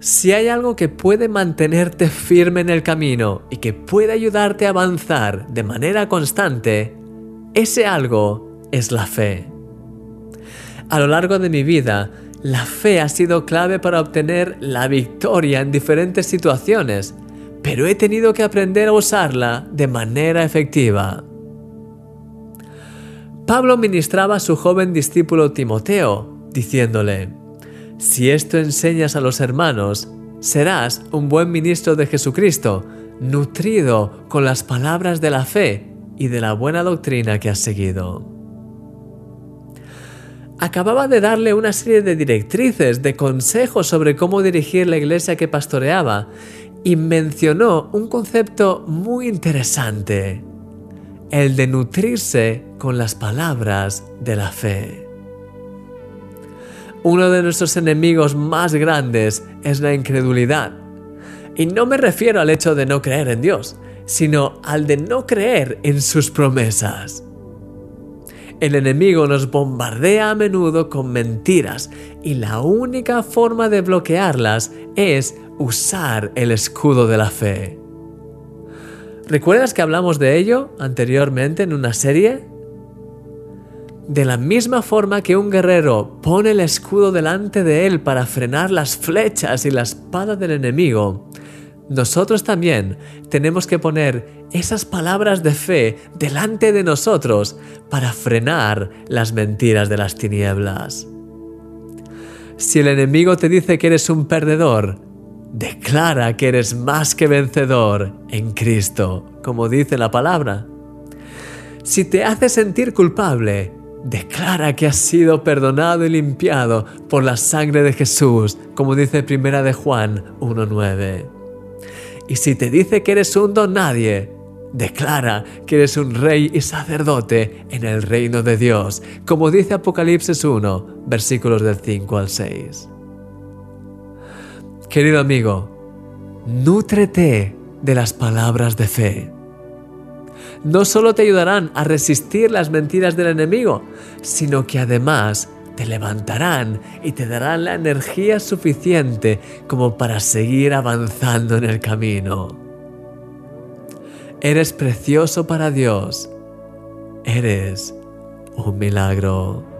Si hay algo que puede mantenerte firme en el camino y que puede ayudarte a avanzar de manera constante, ese algo es la fe. A lo largo de mi vida, la fe ha sido clave para obtener la victoria en diferentes situaciones, pero he tenido que aprender a usarla de manera efectiva. Pablo ministraba a su joven discípulo Timoteo, diciéndole, Si esto enseñas a los hermanos, serás un buen ministro de Jesucristo, nutrido con las palabras de la fe y de la buena doctrina que has seguido acababa de darle una serie de directrices, de consejos sobre cómo dirigir la iglesia que pastoreaba y mencionó un concepto muy interesante, el de nutrirse con las palabras de la fe. Uno de nuestros enemigos más grandes es la incredulidad. Y no me refiero al hecho de no creer en Dios, sino al de no creer en sus promesas. El enemigo nos bombardea a menudo con mentiras y la única forma de bloquearlas es usar el escudo de la fe. ¿Recuerdas que hablamos de ello anteriormente en una serie? De la misma forma que un guerrero pone el escudo delante de él para frenar las flechas y la espada del enemigo, nosotros también tenemos que poner esas palabras de fe delante de nosotros para frenar las mentiras de las tinieblas. Si el enemigo te dice que eres un perdedor, declara que eres más que vencedor en Cristo, como dice la palabra. Si te hace sentir culpable, declara que has sido perdonado y limpiado por la sangre de Jesús, como dice Primera de Juan 1.9. Y si te dice que eres un don nadie, declara que eres un rey y sacerdote en el reino de Dios, como dice Apocalipsis 1, versículos del 5 al 6. Querido amigo, nútrete de las palabras de fe. No solo te ayudarán a resistir las mentiras del enemigo, sino que además te levantarán y te darán la energía suficiente como para seguir avanzando en el camino. Eres precioso para Dios. Eres un milagro.